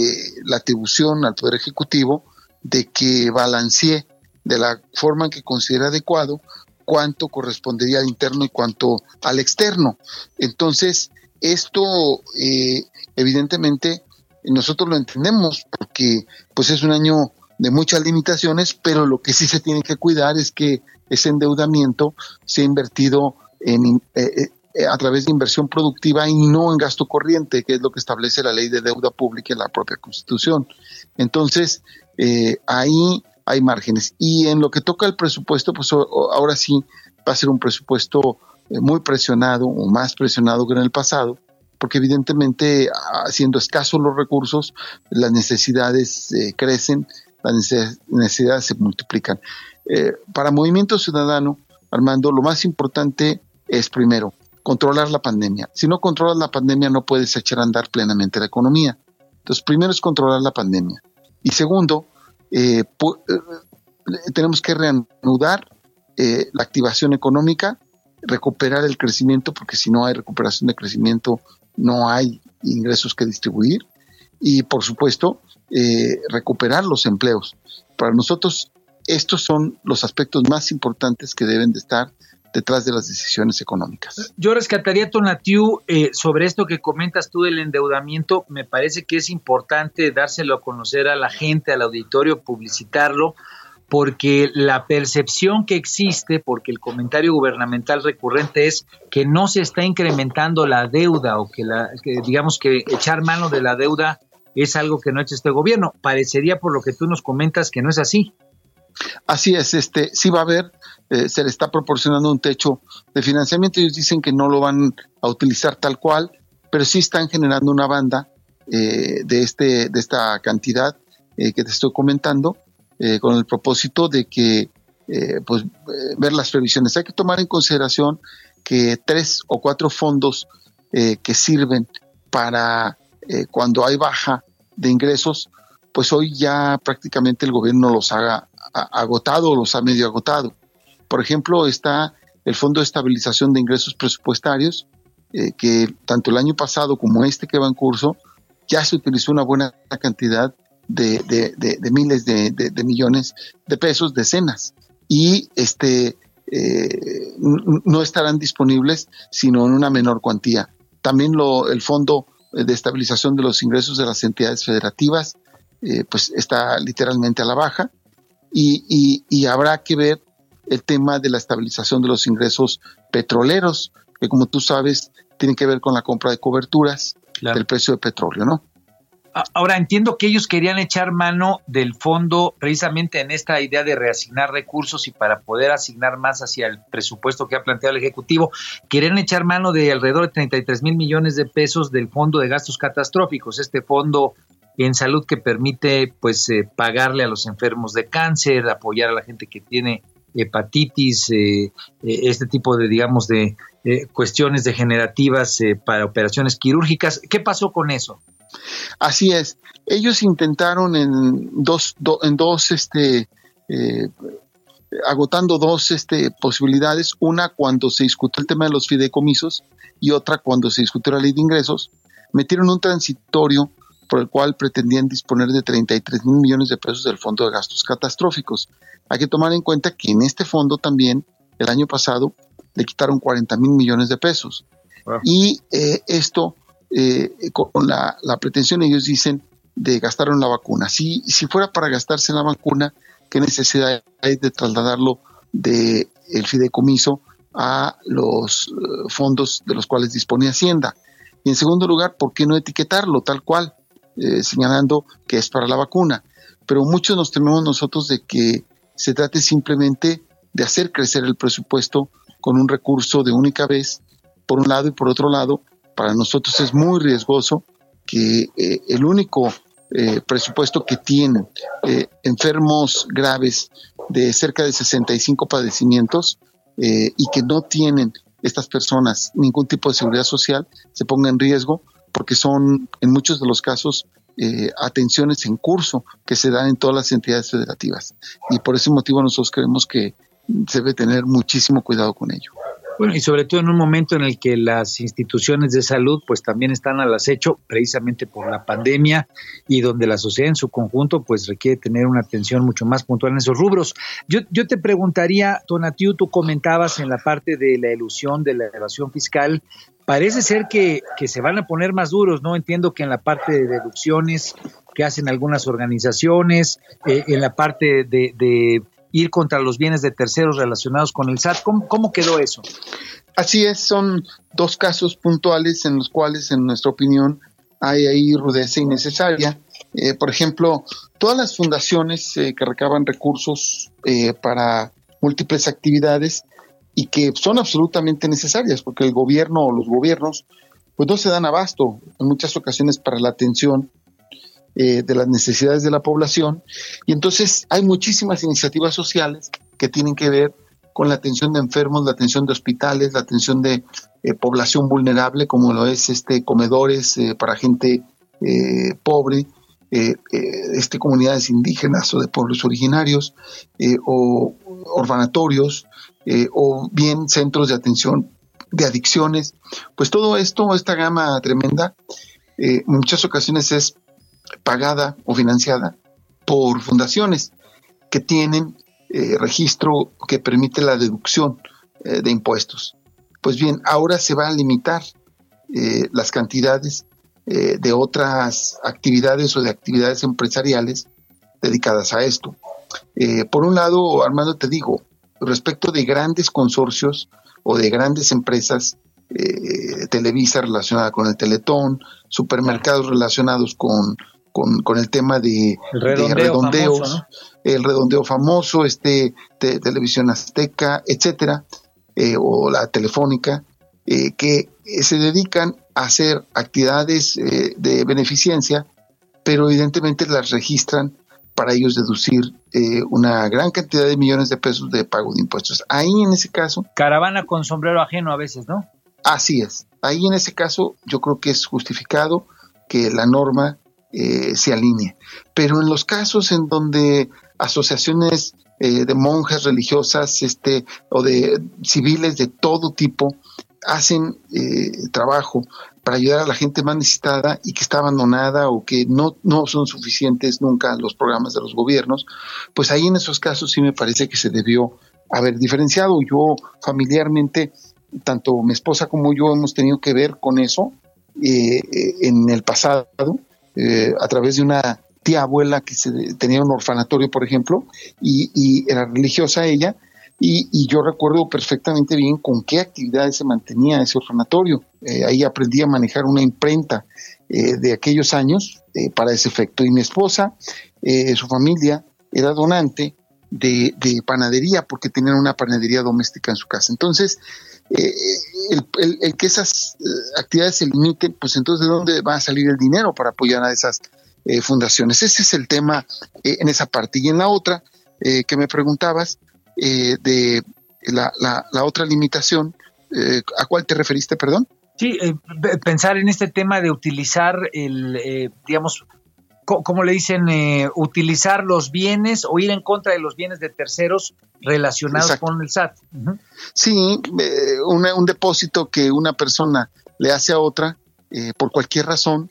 la atribución al Poder Ejecutivo de que balancee de la forma en que considera adecuado cuánto correspondería al interno y cuánto al externo. Entonces, esto eh, evidentemente nosotros lo entendemos porque pues es un año de muchas limitaciones, pero lo que sí se tiene que cuidar es que ese endeudamiento sea invertido en, eh, eh, a través de inversión productiva y no en gasto corriente, que es lo que establece la ley de deuda pública y la propia Constitución. Entonces, ahí hay márgenes. Y en lo que toca el presupuesto, pues ahora sí va a ser un presupuesto eh, muy presionado o más presionado que en el pasado, porque evidentemente siendo escasos los recursos, las necesidades eh, crecen, las necesidades se multiplican. Eh, para Movimiento Ciudadano, Armando, lo más importante es primero controlar la pandemia. Si no controlas la pandemia, no puedes echar a andar plenamente la economía. Entonces, primero es controlar la pandemia. Y segundo, eh, tenemos que reanudar eh, la activación económica, recuperar el crecimiento, porque si no hay recuperación de crecimiento, no hay ingresos que distribuir. Y por supuesto, eh, recuperar los empleos. Para nosotros, estos son los aspectos más importantes que deben de estar detrás de las decisiones económicas. Yo rescataría, Tonatiu, eh, sobre esto que comentas tú del endeudamiento. Me parece que es importante dárselo a conocer a la gente, al auditorio, publicitarlo, porque la percepción que existe, porque el comentario gubernamental recurrente es que no se está incrementando la deuda o que, la, digamos que echar mano de la deuda es algo que no ha hecho este gobierno. Parecería por lo que tú nos comentas que no es así. Así es, este, sí va a haber, eh, se le está proporcionando un techo de financiamiento. Ellos dicen que no lo van a utilizar tal cual, pero sí están generando una banda eh, de este, de esta cantidad eh, que te estoy comentando eh, con el propósito de que, pues, ver las previsiones. Hay que tomar en consideración que tres o cuatro fondos que sirven para cuando hay baja de ingresos, pues hoy ya prácticamente el gobierno los ha agotado los ha medio agotado. Por ejemplo, está el Fondo de Estabilización de Ingresos Presupuestarios, eh, que tanto el año pasado como este que va en curso, ya se utilizó una buena cantidad de, miles de, millones de pesos, decenas, y este eh, no estarán disponibles sino en una menor cuantía. También lo, el Fondo de Estabilización de los Ingresos de las Entidades Federativas eh, pues está literalmente a la baja y, y, habrá que ver el tema de la estabilización de los ingresos petroleros, que como tú sabes tienen que ver con la compra de coberturas del precio de petróleo, ¿no? Ahora entiendo que ellos querían echar mano del fondo precisamente en esta idea de reasignar recursos y para poder asignar más hacia el presupuesto que ha planteado el Ejecutivo, querían echar mano de alrededor de 33 mil millones de pesos del fondo de gastos catastróficos, este fondo en salud que permite pues eh, pagarle a los enfermos de cáncer, apoyar a la gente que tiene hepatitis, eh, eh, este tipo de digamos de cuestiones degenerativas para operaciones quirúrgicas. ¿Qué pasó con eso? Así es. Ellos intentaron en dos, en dos, este, eh, agotando dos este, posibilidades, una cuando se discutió el tema de los fideicomisos y otra cuando se discutió la ley de ingresos, metieron un transitorio por el cual pretendían disponer de 33 mil millones de pesos del Fondo de Gastos Catastróficos. Hay que tomar en cuenta que en este fondo también, el año pasado, le quitaron 40 mil millones de pesos. Y eh, esto eh, con la, pretensión, ellos dicen, de gastar en la vacuna. Si, si fuera para gastarse la vacuna, ¿qué necesidad hay de trasladarlo del el fideicomiso a los eh, fondos de los cuales dispone Hacienda? Y en segundo lugar, ¿por qué no etiquetarlo tal cual, eh, señalando que es para la vacuna? Pero muchos nos tememos nosotros de que se trate simplemente de hacer crecer el presupuesto con un recurso de única vez, por un lado, y por otro lado, para nosotros es muy riesgoso que eh, el único eh, presupuesto que tienen eh, enfermos graves de cerca de 65 padecimientos y que no tienen estas personas ningún tipo de seguridad social se ponga en riesgo porque son en muchos de los casos atenciones en curso que se dan en todas las entidades federativas y por ese motivo nosotros creemos que se debe tener muchísimo cuidado con ello. Bueno, y sobre todo en un momento en el que las instituciones de salud pues también están al acecho precisamente por la pandemia y donde la sociedad en su conjunto pues requiere tener una atención mucho más puntual en esos rubros. Yo, yo te preguntaría, Tonatiu, tú comentabas en la parte de la ilusión de la evasión fiscal, parece ser que, que se van a poner más duros, ¿no? Entiendo que en la parte de deducciones que hacen algunas organizaciones, eh, en la parte de, de ir contra los bienes de terceros relacionados con el SAT. ¿Cómo, quedó eso? Así es, son dos casos puntuales en los cuales, en nuestra opinión, hay ahí rudeza innecesaria. Eh, por ejemplo, todas las fundaciones eh, que recaban recursos eh, para múltiples actividades y que son absolutamente necesarias, porque el gobierno o los gobiernos pues no se dan abasto en muchas ocasiones para la atención eh, de las necesidades de la población. Y entonces hay muchísimas iniciativas sociales que tienen que ver con la atención de enfermos, la atención de hospitales, la atención de eh, población vulnerable, como lo es este comedores eh, para gente pobre, este, comunidades indígenas o de pueblos originarios, o orfanatorios, o bien centros de atención de adicciones. Pues todo esto, esta gama tremenda, en muchas ocasiones es pagada o financiada por fundaciones que tienen eh, registro que permite la deducción eh, de impuestos. Pues bien, ahora se va a limitar eh, las cantidades de otras actividades o de actividades empresariales dedicadas a esto. por un lado, Armando, te digo, respecto de grandes consorcios o de grandes empresas, Televisa relacionada con el Teletón, supermercados relacionados con con, el tema de, redondeos, el redondeo famoso, este televisión azteca, etcétera, eh, o la telefónica, eh, que se dedican a hacer actividades eh, de beneficencia, pero evidentemente las registran para ellos deducir una gran cantidad de millones de pesos de pago de impuestos. Ahí en ese caso... Caravana con sombrero ajeno a veces, ¿no? Así es. Ahí en ese caso yo creo que es justificado que la norma eh, se alinee. Pero en los casos en donde asociaciones eh, de monjas religiosas este, o de civiles de todo tipo hacen eh, trabajo para ayudar a la gente más necesitada y que está abandonada o que no, no son suficientes nunca los programas de los gobiernos, pues ahí en esos casos sí me parece que se debió haber diferenciado. Yo familiarmente, tanto mi esposa como yo hemos tenido que ver con eso eh, eh, en el pasado, a través de una tía abuela que se, tenía un orfanatorio, por ejemplo, y, y era religiosa ella, y, yo recuerdo perfectamente bien con qué actividades se mantenía ese orfanatorio. Eh, ahí aprendí a manejar una imprenta eh, de aquellos años eh, para ese efecto. Y mi esposa, su familia, era donante de, panadería porque tenían una panadería doméstica en su casa. Entonces, el, que esas actividades se limiten, pues entonces de dónde va a salir el dinero para apoyar a esas fundaciones. Ese es el tema en esa parte. Y en la otra que me preguntabas, eh, de la, la, otra limitación, eh, ¿a cuál te referiste, perdón? Sí, eh, pensar en este tema de utilizar el, digamos, como le dicen, utilizar los bienes o ir en contra de los bienes de terceros relacionados con el SAT. Sí, un depósito que una persona le hace a otra, por cualquier razón,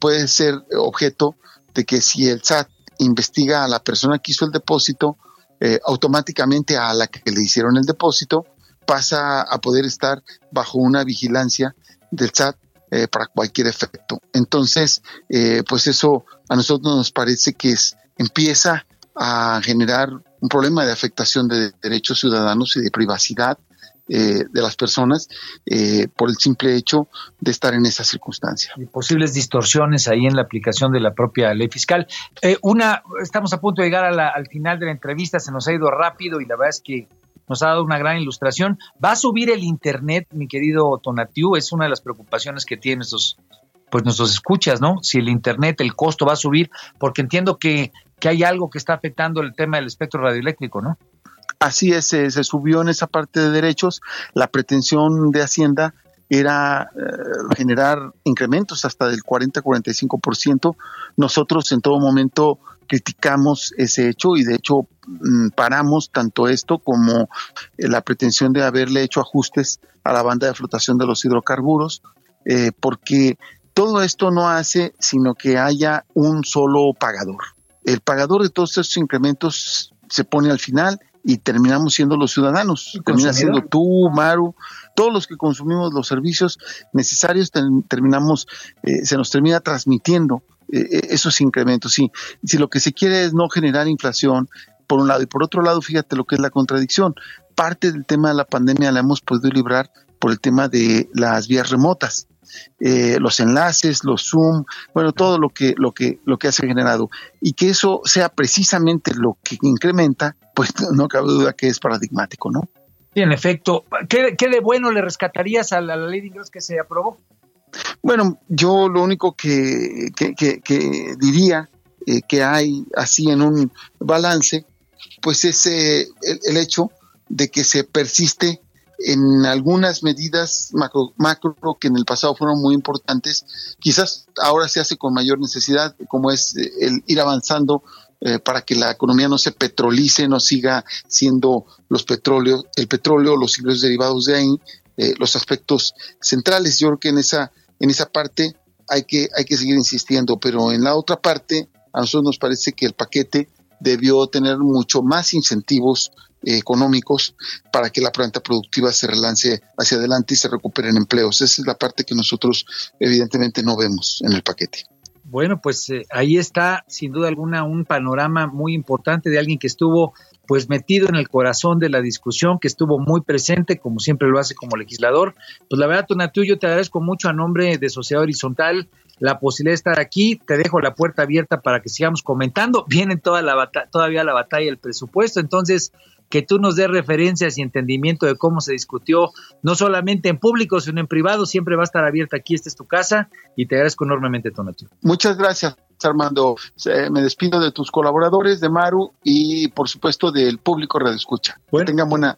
puede ser objeto de que si el SAT investiga a la persona que hizo el depósito, eh, automáticamente a la que le hicieron el depósito pasa a poder estar bajo una vigilancia del SAT eh, para cualquier efecto. Entonces, eh, pues eso a nosotros nos parece que es, empieza a generar un problema de afectación de derechos ciudadanos y de privacidad eh, de las personas eh, por el simple hecho de estar en esa circunstancia. Y posibles distorsiones ahí en la aplicación de la propia ley fiscal. Eh, una, estamos a punto de llegar al final de la entrevista, se nos ha ido rápido y la verdad es que nos ha dado una gran ilustración. ¿Va a subir el Internet, mi querido Tonatiu? Es una de las preocupaciones que tienen nuestros, pues nuestros escuchas, ¿no? Si el Internet, el costo va a subir, porque entiendo que, que hay algo que está afectando el tema del espectro radioeléctrico, ¿no? Así es, se, subió en esa parte de derechos. La pretensión de Hacienda era eh, generar incrementos hasta del 40-45%. Nosotros en todo momento criticamos ese hecho y de hecho mm, paramos tanto esto como eh, la pretensión de haberle hecho ajustes a la banda de flotación de los hidrocarburos, eh, porque todo esto no hace sino que haya un solo pagador. El pagador de todos estos incrementos se pone al final y terminamos siendo los ciudadanos, termina siendo tú, Maru, todos los que consumimos los servicios necesarios, terminamos, eh, se nos termina transmitiendo eh, eh, esos incrementos. Sí, si lo que se quiere es no generar inflación, por un lado, y por otro lado, fíjate lo que es la contradicción. Parte del tema de la pandemia la hemos podido librar por el tema de las vías remotas. Los enlaces, los Zoom, bueno, todo lo que, lo que, lo que ha generado. Y que eso sea precisamente lo que incrementa pues no cabe duda que es paradigmático, ¿no? Sí, en efecto. ¿Qué, de bueno le rescatarías a la, ley de ingresos que se aprobó? Bueno, yo lo único que, diría eh, que hay así en un balance, pues es eh, el, hecho de que se persiste en algunas medidas macro, macro, que en el pasado fueron muy importantes, quizás ahora se hace con mayor necesidad, como es eh, el ir avanzando eh, para que la economía no se petrolice, no siga siendo los petróleos, el petróleo, los ingresos derivados de ahí, eh, los aspectos centrales. Yo creo que en esa, en esa parte hay que, hay que seguir insistiendo, pero en la otra parte, a nosotros nos parece que el paquete debió tener mucho más incentivos económicos para que la planta productiva se relance hacia adelante y se recuperen empleos. Esa es la parte que nosotros evidentemente no vemos en el paquete. Bueno, pues eh, ahí está sin duda alguna un panorama muy importante de alguien que estuvo pues metido en el corazón de la discusión, que estuvo muy presente, como siempre lo hace como legislador. Pues la verdad, Tonatiuh, yo te agradezco mucho a nombre de Sociedad Horizontal la posibilidad de estar aquí. Te dejo la puerta abierta para que sigamos comentando. Viene toda la todavía la batalla del presupuesto, entonces que tú nos des referencias y entendimiento de cómo se discutió, no solamente en público, sino en privado, siempre va a estar abierta aquí, esta es tu casa, y te agradezco enormemente, Tonatiu. Muchas gracias. Armando, me despido de tus colaboradores, de Maru y por supuesto del público Radio Escucha. Que tengan buena,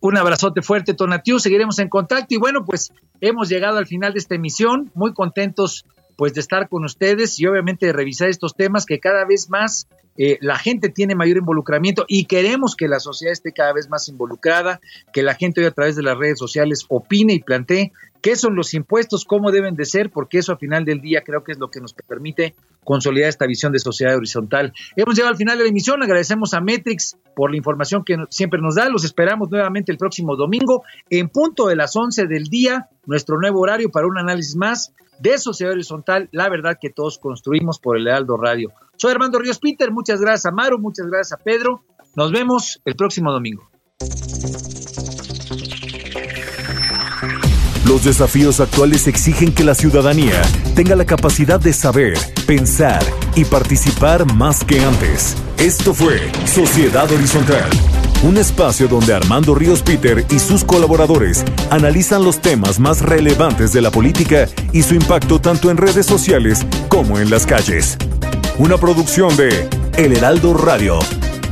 un abrazote fuerte, Tonatiu. Seguiremos en contacto. Y bueno, pues hemos llegado al final de esta emisión. Muy contentos pues de estar con ustedes y obviamente de revisar estos temas que cada vez más eh, la gente tiene mayor involucramiento y queremos que la sociedad esté cada vez más involucrada, que la gente hoy a través de las redes sociales opine y plantee qué son los impuestos, cómo deben de ser, porque eso a final del día creo que es lo que nos permite consolidar esta visión de sociedad horizontal. Hemos llegado al final de la emisión, agradecemos a Metrix por la información que siempre nos da, los esperamos nuevamente el próximo domingo en punto de las 11 del día, nuestro nuevo horario para un análisis más de sociedad horizontal, la verdad que todos construimos por el Heraldo Radio. Soy Armando Ríos Peter, muchas gracias a Maru, muchas gracias a Pedro, nos vemos el próximo domingo. Los desafíos actuales exigen que la ciudadanía tenga la capacidad de saber, pensar y participar más que antes. Esto fue Sociedad Horizontal, un espacio donde Armando Ríos Peter y sus colaboradores analizan los temas más relevantes de la política y su impacto tanto en redes sociales como en las calles. Una producción de El Heraldo Radio,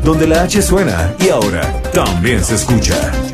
donde la H suena y ahora también se escucha.